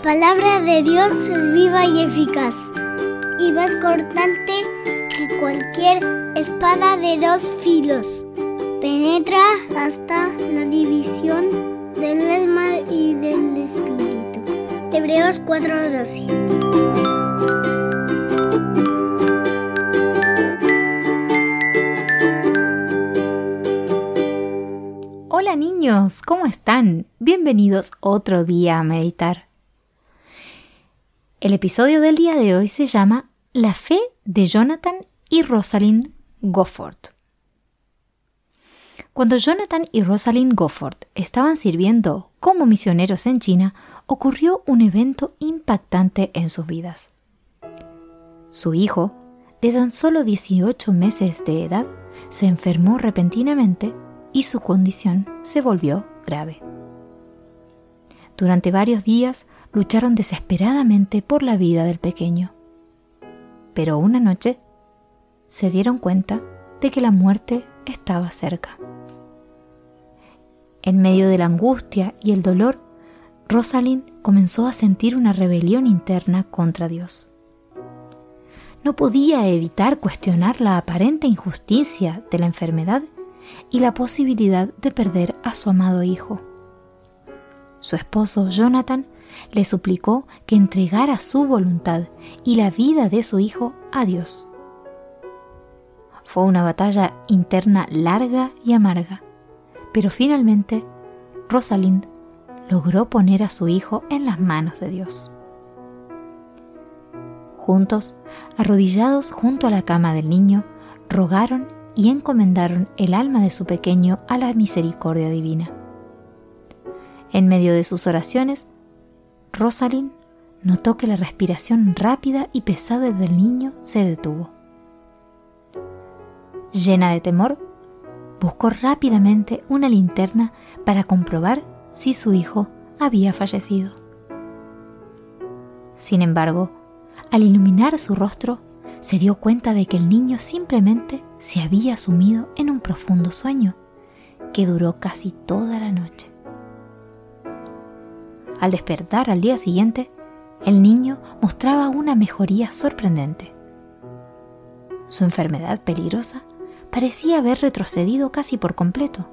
La palabra de Dios es viva y eficaz y más cortante que cualquier espada de dos filos. Penetra hasta la división del alma y del espíritu. Hebreos 4:12. Hola niños, ¿cómo están? Bienvenidos otro día a meditar. El episodio del día de hoy se llama La fe de Jonathan y Rosalind Gofford. Cuando Jonathan y Rosalind Gofford estaban sirviendo como misioneros en China, ocurrió un evento impactante en sus vidas. Su hijo, de tan solo 18 meses de edad, se enfermó repentinamente y su condición se volvió grave. Durante varios días lucharon desesperadamente por la vida del pequeño. Pero una noche se dieron cuenta de que la muerte estaba cerca. En medio de la angustia y el dolor, Rosalind comenzó a sentir una rebelión interna contra Dios. No podía evitar cuestionar la aparente injusticia de la enfermedad y la posibilidad de perder a su amado hijo. Su esposo Jonathan le suplicó que entregara su voluntad y la vida de su hijo a Dios. Fue una batalla interna larga y amarga, pero finalmente Rosalind logró poner a su hijo en las manos de Dios. Juntos, arrodillados junto a la cama del niño, rogaron y encomendaron el alma de su pequeño a la misericordia divina. En medio de sus oraciones, Rosalind notó que la respiración rápida y pesada del niño se detuvo. Llena de temor, buscó rápidamente una linterna para comprobar si su hijo había fallecido. Sin embargo, al iluminar su rostro, se dio cuenta de que el niño simplemente se había sumido en un profundo sueño que duró casi toda la noche. Al despertar al día siguiente, el niño mostraba una mejoría sorprendente. Su enfermedad peligrosa parecía haber retrocedido casi por completo.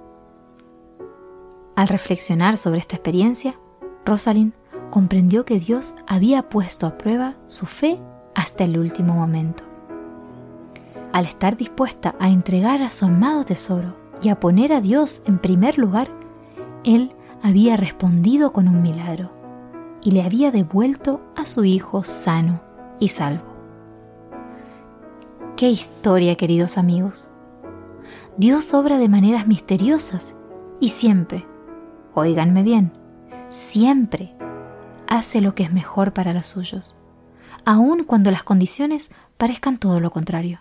Al reflexionar sobre esta experiencia, Rosalind comprendió que Dios había puesto a prueba su fe hasta el último momento. Al estar dispuesta a entregar a su amado tesoro y a poner a Dios en primer lugar, Él había respondido con un milagro y le había devuelto a su hijo sano y salvo. ¡Qué historia, queridos amigos! Dios obra de maneras misteriosas y siempre, oíganme bien, siempre hace lo que es mejor para los suyos, aun cuando las condiciones parezcan todo lo contrario.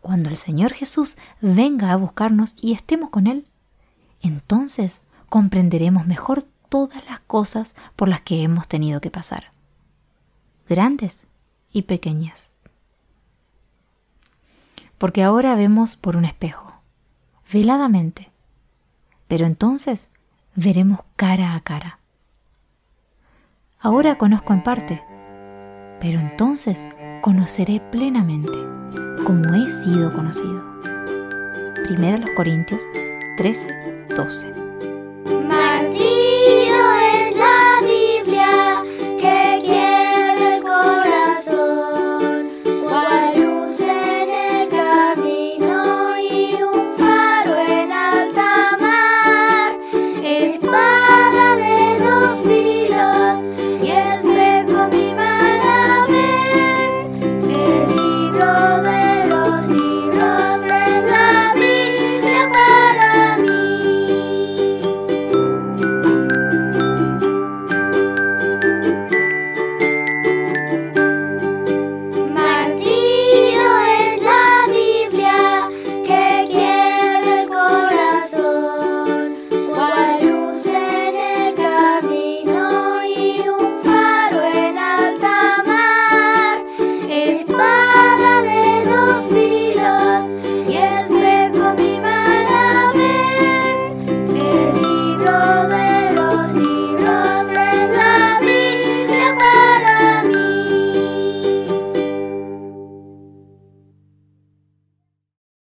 Cuando el Señor Jesús venga a buscarnos y estemos con Él, entonces comprenderemos mejor todas las cosas por las que hemos tenido que pasar, grandes y pequeñas. Porque ahora vemos por un espejo, veladamente, pero entonces veremos cara a cara. Ahora conozco en parte, pero entonces conoceré plenamente como he sido conocido. Primera los Corintios 13, 12.